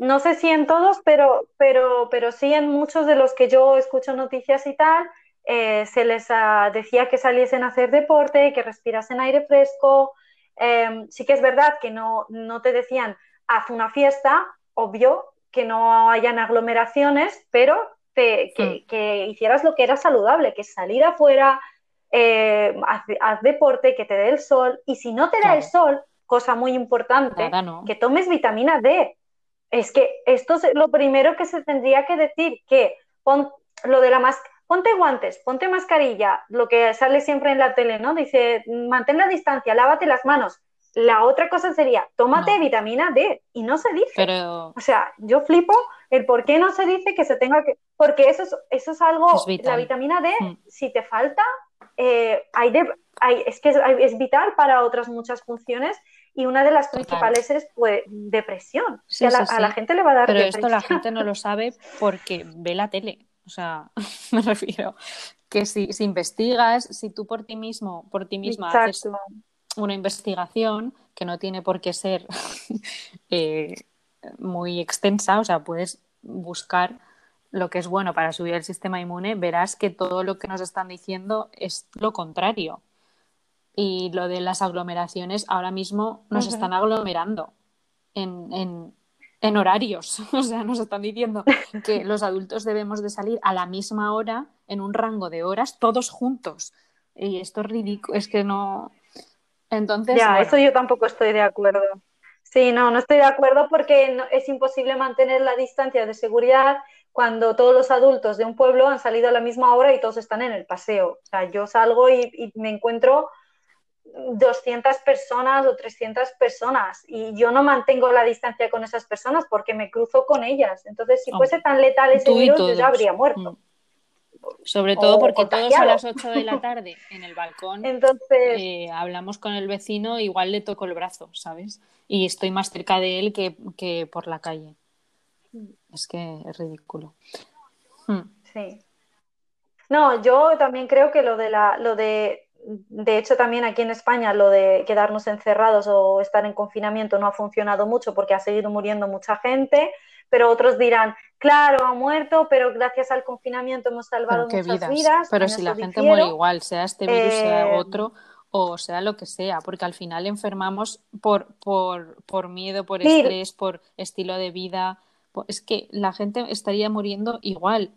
No sé si en todos, pero, pero, pero sí en muchos de los que yo escucho noticias y tal, eh, se les ah, decía que saliesen a hacer deporte, que respirasen aire fresco. Em, sí que es verdad que no, no te decían, haz una fiesta, obvio que no hayan aglomeraciones, pero te, que, hmm. hicieras lo que era saludable, que salir afuera, eh, haz, deporte, que te dé el sol, y si no te da el sol, cosa muy importante, que tomes vitamina D. Es que esto es lo primero que se tendría que decir, que pon, lo de la máscara, ponte guantes, ponte mascarilla, lo que sale siempre en la tele, ¿no? Dice, mantén la distancia, lávate las manos. La otra cosa sería, tómate vitamina D y no se dice. Pero... O sea, yo flipo el por qué no se dice que se tenga que... Porque eso es, eso es algo, la vitamina D, mm. si te falta, eh, hay es que es, vital para otras muchas funciones y una de las principales es pues, depresión. a, la, gente le va a dar Pero esto la gente no lo sabe porque ve la tele. O sea, <laughs> me refiero que si, si investigas, si tú por ti mismo, por ti misma haces una investigación que no tiene por qué ser <laughs> eh, muy extensa, o sea, puedes buscar lo que es bueno para subir el sistema inmune, verás que todo lo que nos están diciendo es lo contrario. Y lo de las aglomeraciones, ahora mismo nos están aglomerando en, en, en, horarios. <laughs> O sea, nos están diciendo que los adultos debemos de salir a la misma hora, en un rango de horas, todos juntos. Y esto es ridículo, es que no, entonces, ya, eso yo tampoco estoy de acuerdo. Sí, no, no estoy de acuerdo porque es imposible mantener la distancia de seguridad cuando todos los adultos de un pueblo han salido a la misma hora y todos están en el paseo. O sea, yo salgo y, me encuentro 200 personas o 300 personas y yo no mantengo la distancia con esas personas porque me cruzo con ellas. Entonces, si fuese tan letal ese virus, yo ya habría muerto. Mm. Sobre todo porque todos a las 8 de la tarde <laughs> en el balcón Entonces... Eh, hablamos con el vecino, igual le toco el brazo, ¿sabes? Y estoy más cerca de él que, por la calle. Es que es ridículo. Hmm. Sí. No, yo también creo que lo de la, lo de, de hecho también aquí en España lo de quedarnos encerrados o estar en confinamiento no ha funcionado mucho porque ha seguido muriendo mucha gente pero otros dirán, claro, ha muerto, pero gracias al confinamiento hemos salvado muchas vidas. Pero si la gente muere igual, sea este virus, sea eh, otro, o sea lo que sea, porque al final enfermamos por, por, por miedo, por estrés, por estilo de vida. Es que la gente estaría muriendo igual.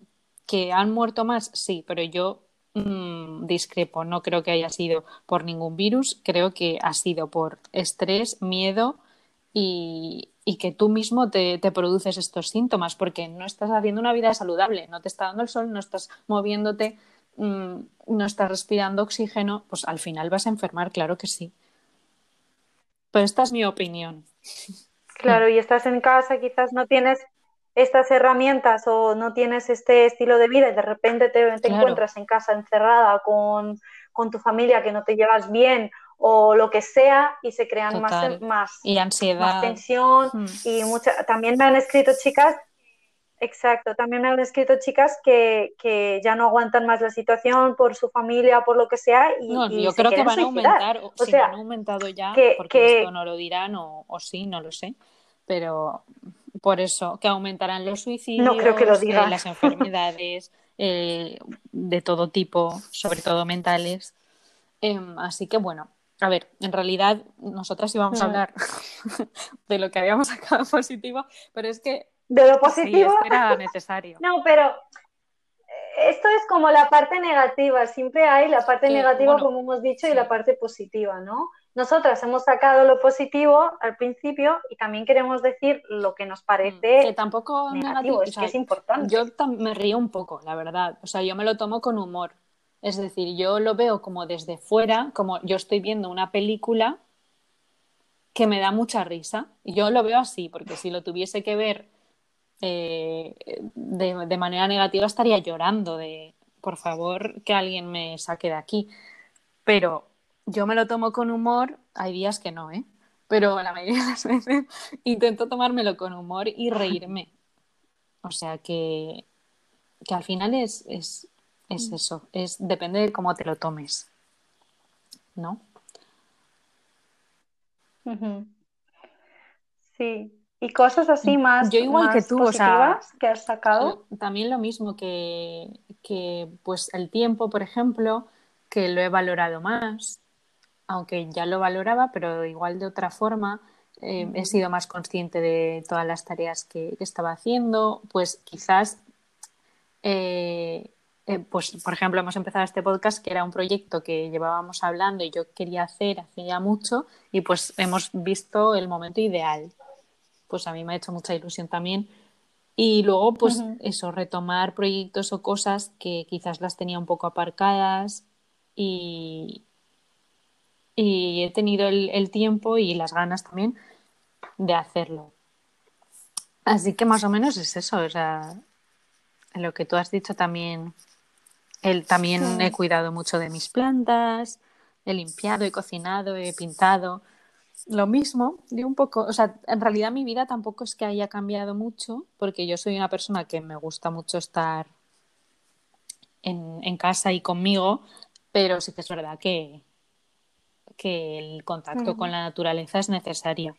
¿Que han muerto más? Sí, pero yo mm, discrepo. No creo que haya sido por ningún virus, creo que ha sido por estrés, miedo y, y que tú mismo te, produces estos síntomas, porque no estás haciendo una vida saludable, no te está dando el sol, no estás moviéndote, mm, no estás respirando oxígeno, pues al final vas a enfermar, claro que sí. Pero esta es mi opinión. Claro, y estás en casa, quizás no tienes estas herramientas o no tienes este estilo de vida y de repente te, encuentras en casa encerrada con, con tu familia que no te llevas bien o lo que sea y se crean más, más, y ansiedad. tensión hmm. y mucha, también me han escrito chicas Exacto, también me han escrito chicas que, que, ya no aguantan más la situación por su familia, por lo que sea. Y, no, yo creo que van a aumentar, o, si han aumentado ya, que, porque esto no lo dirán o, o, sí, no lo sé, pero por eso, que aumentarán los suicidios, no creo que lo digan. Eh, las <laughs> enfermedades eh, de todo tipo, sobre todo mentales. Em, así que bueno, a ver, en realidad nosotras íbamos a mm. hablar <laughs> de lo que habíamos <laughs> sacado positivo, pero es que de lo positivo era necesario. no, pero eh, esto es como la parte negativa, siempre hay la parte negativa, como hemos dicho, y la parte positiva, ¿no? Nosotras hemos sacado lo positivo al principio y también queremos decir lo que nos mm, parece que tampoco negativo, es que es importante. Yo me río un poco, la verdad, o sea, yo me lo tomo con humor, es decir, yo lo veo como desde fuera, como yo estoy viendo una película que me da mucha risa. Yo lo veo así, porque si lo tuviese que ver eh, de, manera negativa estaría llorando de, por favor, que alguien me saque de aquí. Pero yo me lo tomo con humor, hay días que no, ¿eh? Pero la mayoría de las <laughs> veces intento tomármelo con humor y reírme. O sea que, que al final es, es, es mm. eso, es depende de cómo te lo tomes, ¿no? Sí, y cosas así más, Yo igual más que tú, o sea, que has sacado. También lo mismo que, que, pues el tiempo, por ejemplo, que lo he valorado más, aunque ya lo valoraba, pero igual de otra forma. Eh, he sido más consciente de todas las tareas que, que estaba haciendo, pues quizás eh, eh, pues, por ejemplo, hemos empezado este podcast que era un proyecto que llevábamos hablando y yo quería hacer hace ya mucho y pues hemos visto el momento ideal. Pues a mí me ha hecho mucha ilusión también. Y luego, pues eso, retomar proyectos o cosas que quizás las tenía un poco aparcadas y, y he tenido el, el tiempo y las ganas también de hacerlo. Así que más o menos es eso, o sea, lo que tú has dicho también él también he cuidado mucho de mis plantas, he limpiado, he cocinado, he pintado. Lo mismo, de un poco, o sea, en realidad mi vida tampoco es que haya cambiado mucho, porque yo soy una persona que me gusta mucho estar en, en casa y conmigo, pero sí que es verdad que, que el contacto con la naturaleza es necesario.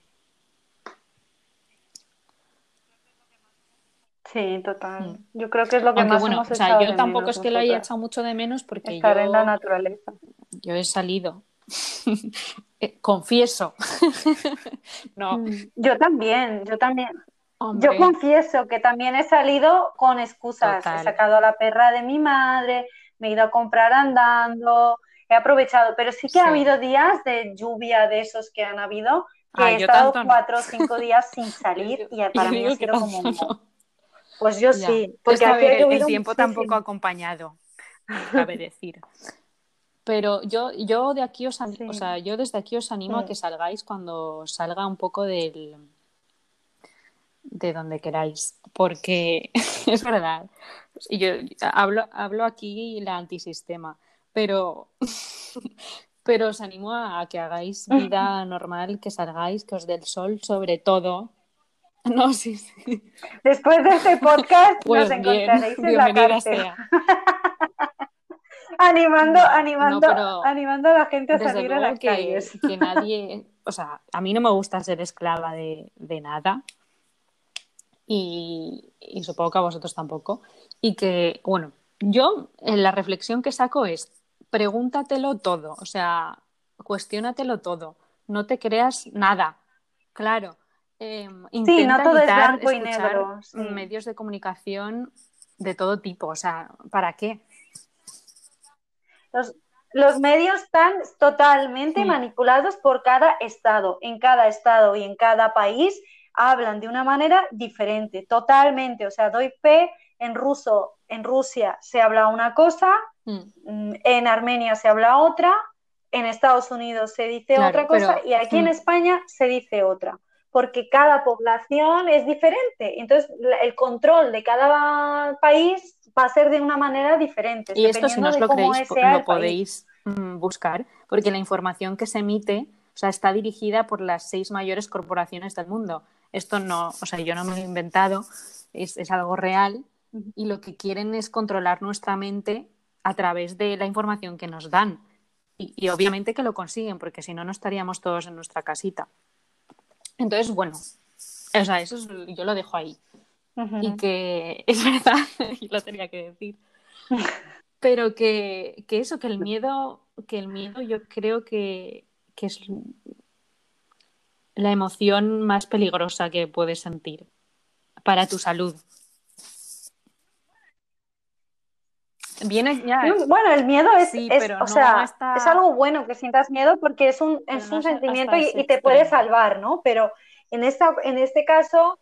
Sí, total. Mm. Yo creo que es lo que más bueno, hemos o sea, yo tampoco es que lo haya echado mucho de menos porque estar yo, en la naturaleza. Yo he salido. <laughs> Eh, confieso. <laughs> no. Mm, yo también, yo también. Yo confieso que también he salido con excusas. He sacado a la perra de mi madre, me he ido a comprar andando, he aprovechado, pero sí que ha habido días de lluvia de esos que han habido, que he estado cuatro o cinco <laughs> días sin salir y para mí ha sido como pues yo sí, porque el, tiempo tampoco ha acompañado, cabe decir. Pero yo, yo de aquí os o sea, yo desde aquí os animo a que salgáis cuando salga un poco del de donde queráis, porque <laughs> es verdad. Y yo hablo, hablo aquí la antisistema, pero <laughs> pero os animo a que hagáis vida <laughs> normal, que salgáis, que os dé el sol, sobre todo, <laughs> No, sí, sí. Después de este podcast pues nos encontraréis en la cárcel. animando, animando, animando a la gente a salir a las que, calles. Que nadie, o sea, a mí no me gusta ser esclava de, nada. Y, y, supongo que a vosotros tampoco. Y que, bueno, yo en la reflexión que saco es pregúntatelo todo, o sea, cuestiónatelo todo, no te creas nada, claro, eh, sí, no todo es blanco y negro. Medios de comunicación de todo tipo, o sea, ¿para qué? Los, medios están totalmente manipulados por cada estado. En cada estado y en cada país hablan de una manera diferente, totalmente. O sea, doy P en ruso, en Rusia se habla una cosa, mm. Mm, en Armenia se habla otra, en Estados Unidos se dice otra cosa y aquí en mm. España se dice otra porque cada población es diferente. Entonces, el control de cada país va a ser de una manera diferente. Y esto, si no os lo creéis, lo podéis mm, buscar, porque la información que se emite o sea, está dirigida por las seis mayores corporaciones del mundo. Esto no, o sea, yo no me lo he inventado, es, es algo real y lo que quieren es controlar nuestra mente a través de la información que nos dan. Y, y obviamente que lo consiguen, porque si no, no estaríamos todos en nuestra casita. Entonces, bueno, o sea, eso yo lo dejo ahí. Y que <laughs> es verdad, y lo tenía que decir. Pero que, eso, que el miedo, que el miedo yo creo que, que es la emoción más peligrosa que puedes sentir para tu salud. Viene ya. Bueno, el miedo es, o sea, es algo bueno que sientas miedo porque es un, es un sentimiento y, te puede salvar, ¿no? Pero en, esta, en este caso,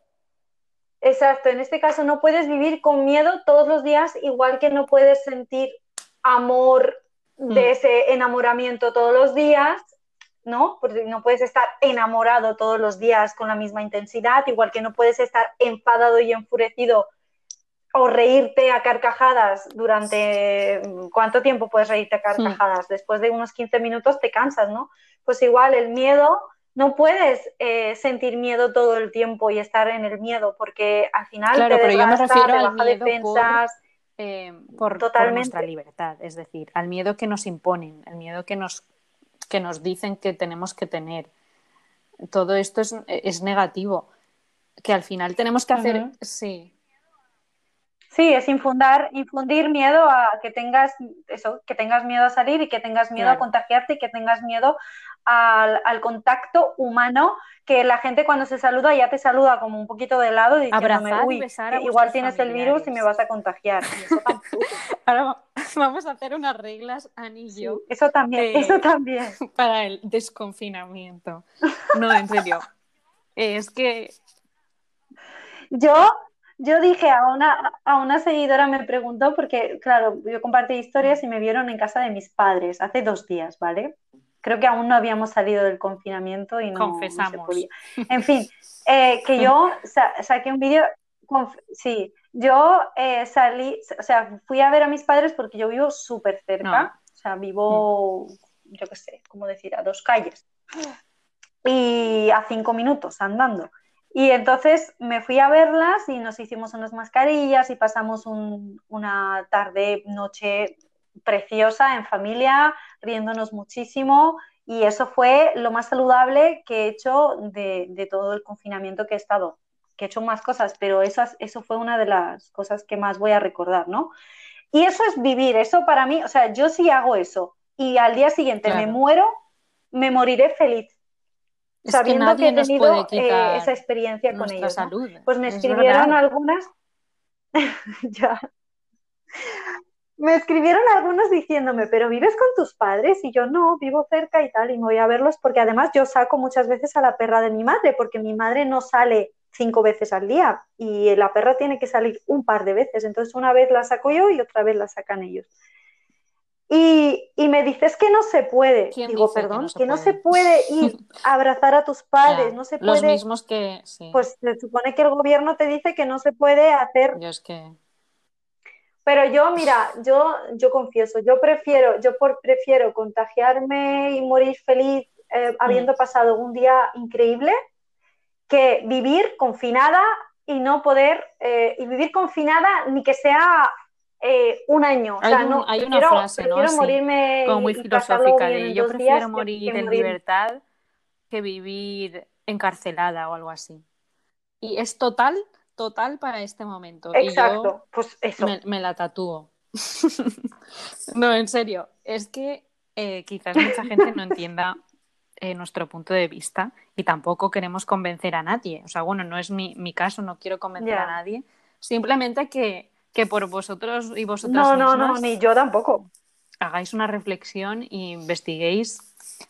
exacto, en este caso no puedes vivir con miedo todos los días, igual que no puedes sentir amor de mm. ese enamoramiento todos los días, ¿no? Porque no puedes estar enamorado todos los días con la misma intensidad, igual que no puedes estar enfadado y enfurecido o reírte a carcajadas durante cuánto tiempo puedes reírte a hmm. carcajadas después de unos 15 minutos te cansas no pues igual el miedo no puedes eh, sentir miedo todo el tiempo y estar en el miedo porque al final claro pero yo me refiero al miedo defensas, eh, por, por, nuestra libertad es decir al miedo que nos imponen el miedo que nos que nos dicen que tenemos que tener. Todo esto es, es negativo que al final tenemos que hacer, sí. Sí, es infundar, infundir miedo a que tengas eso, que tengas miedo a salir y que tengas miedo a contagiarte y que tengas miedo al, contacto humano, que la gente cuando se saluda ya te saluda como un poquito de lado diciéndome, uy, igual tienes el virus y me vas a contagiar. <laughs> Ahora <laughs> vamos a hacer unas reglas anillo. eso también, eso también. <laughs> Para el desconfinamiento. No, en serio. Es que yo yo dije a una, a una seguidora, me preguntó, porque claro, yo compartí historias y me vieron en casa de mis padres hace dos días, ¿vale? Creo que aún no habíamos salido del confinamiento y no, se podía. En fin, eh, que yo saqué un vídeo, sí, yo eh, salí, o sea, fui a ver a mis padres porque yo vivo súper cerca, o sea, vivo, yo qué sé, ¿cómo decir, a dos calles y a cinco minutos andando. Y entonces me fui a verlas y nos hicimos unas mascarillas y pasamos una tarde, noche preciosa en familia, riéndonos muchísimo. Y eso fue lo más saludable que he hecho de, todo el confinamiento que he estado. Que he hecho más cosas, pero eso, eso fue una de las cosas que más voy a recordar, ¿no? Y eso es vivir, eso para mí, o sea, yo sí hago eso y al día siguiente me muero, me moriré feliz sabiendo que, he tenido eh, esa experiencia con ellos. Pues me escribieron algunas, <laughs> ya. Me escribieron algunos diciéndome, pero vives con tus padres y yo no, vivo cerca y tal, y me voy a verlos porque además yo saco muchas veces a la perra de mi madre, porque mi madre no sale cinco veces al día y la perra tiene que salir un par de veces, entonces una vez la saco yo y otra vez la sacan ellos. Y, me dices que no se puede. Digo, perdón, que no, se, puede ir a abrazar a tus <laughs> padres, no se puede. Los mismos que. Pues se supone que el gobierno te dice que no se puede hacer. Yo es que. Pero yo, mira, yo, yo confieso, yo prefiero, yo por, prefiero contagiarme y morir feliz eh, habiendo mm. pasado un día increíble que vivir confinada y no poder, eh, y vivir confinada ni que sea eh, un año. Hay, hay una frase, ¿no? como muy filosófica de yo prefiero morir en libertad que vivir encarcelada o algo así. Y es total, total para este momento. Exacto, pues eso. Me, la tatúo. <laughs> no, en serio, es que eh, quizás mucha gente no entienda eh, nuestro punto de vista y tampoco queremos convencer a nadie. O sea, bueno, no es mi, caso, no quiero convencer a nadie. Simplemente que que por vosotros y vosotras no, no, no, ni yo tampoco. Hagáis una reflexión e investiguéis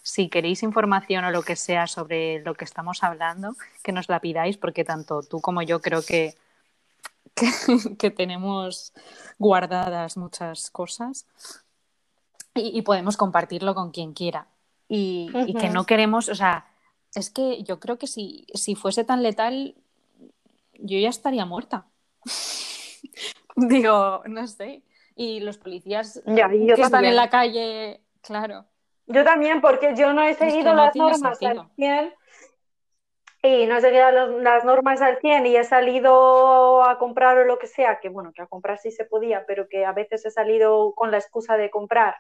si queréis información o lo que sea sobre lo que estamos hablando, que nos la pidáis, porque tanto tú como yo creo que, <laughs> que, tenemos guardadas muchas cosas y, podemos compartirlo con quien quiera. Y, y, que no queremos, o sea, es que yo creo que si, si fuese tan letal, yo ya estaría muerta. <laughs> <laughs> Digo, no sé. Y los policías que están en la calle, claro. Yo también, porque yo no he seguido las normas al 100 y no he seguido las normas al 100 y he salido a comprar o lo que sea, que bueno, que a comprar sí se podía, pero que a veces he salido con la excusa de comprar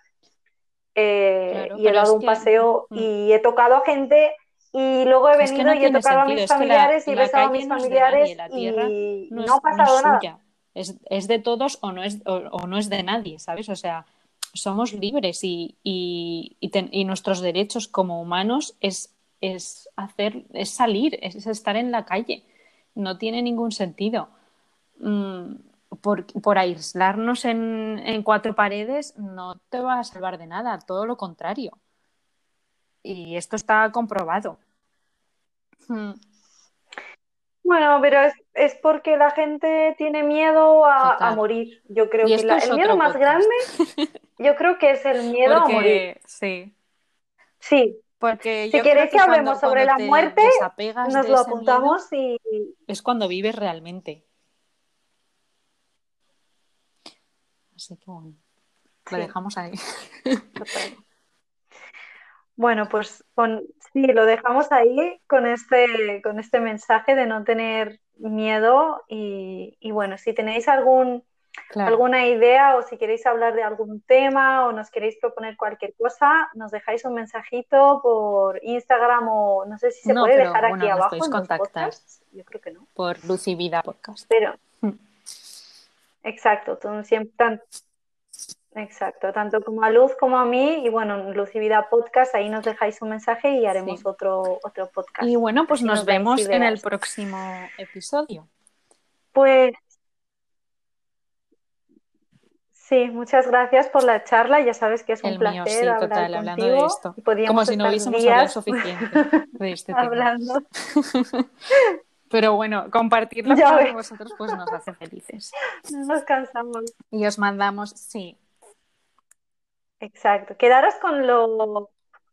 eh, y he dado un paseo mm. y he tocado a gente y luego he venido y he tocado a mis familiares y he besado a mis familiares y no, ha pasado nada es, de todos o no es, o, no es de nadie, ¿sabes? O sea, somos libres y, y, nuestros derechos como humanos es, es, hacer, es salir, es estar en la calle. No tiene ningún sentido. Mm, por, por, aislarnos en, en, cuatro paredes no te va a salvar de nada, todo lo contrario. Y esto está comprobado. Mm. Bueno, pero es, porque la gente tiene miedo a, morir. Yo creo que el miedo más grande, <laughs> yo creo que es el miedo a morir. Sí. Sí. Porque si queréis que, hablemos sobre la muerte, nos lo apuntamos y. Es cuando vives realmente. Así que bueno, lo dejamos ahí. Bueno, pues con, sí, lo dejamos ahí con este, con este mensaje de no tener miedo y, bueno, si tenéis algún, alguna idea o si queréis hablar de algún tema o nos queréis proponer cualquier cosa, nos dejáis un mensajito por Instagram o no sé si se puede dejar aquí abajo. En contactar. Yo creo que no. Por Luz y Vida Podcast. Pero, mm. exacto, siempre, exacto, tanto como a Luz como a mí y bueno, Luz y Vida Podcast, ahí nos dejáis un mensaje y haremos otro, otro podcast. Y bueno, pues nos vemos en el próximo episodio. Pues Sí, muchas gracias por la charla. Ya sabes que es un placer sí, hablar total, hablando de esto. Como si no hubiésemos hablado suficiente de este <laughs> hablando. <laughs> Pero bueno, compartirlo con vosotros pues nos hace felices. No <laughs> nos cansamos. Y os mandamos, sí. Exacto. Quedaros con lo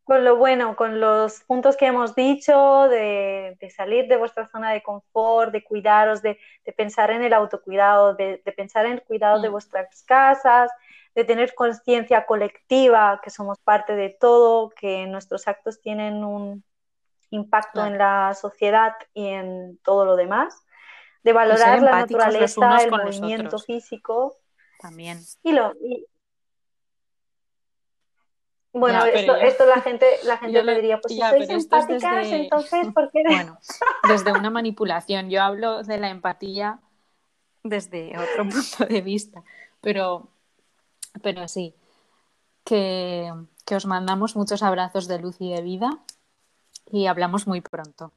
con lo bueno, con los puntos que hemos dicho, de, salir de vuestra zona de confort, de cuidaros, de, pensar en el autocuidado, de, pensar en el cuidado de mm. vuestras casas, de tener conciencia colectiva, que somos parte de todo, que nuestros actos tienen un impacto en la sociedad y en todo lo demás, de valorar la naturaleza, el movimiento físico. También. Y, lo, bueno, esto, la gente, la <laughs> gente le diría, pues si sois empáticas, entonces, <laughs> ¿por qué? Bueno, desde una manipulación. Yo hablo de la empatía desde otro <laughs> punto de vista, pero, pero sí, que, que os mandamos muchos abrazos de luz y de vida y hablamos muy pronto.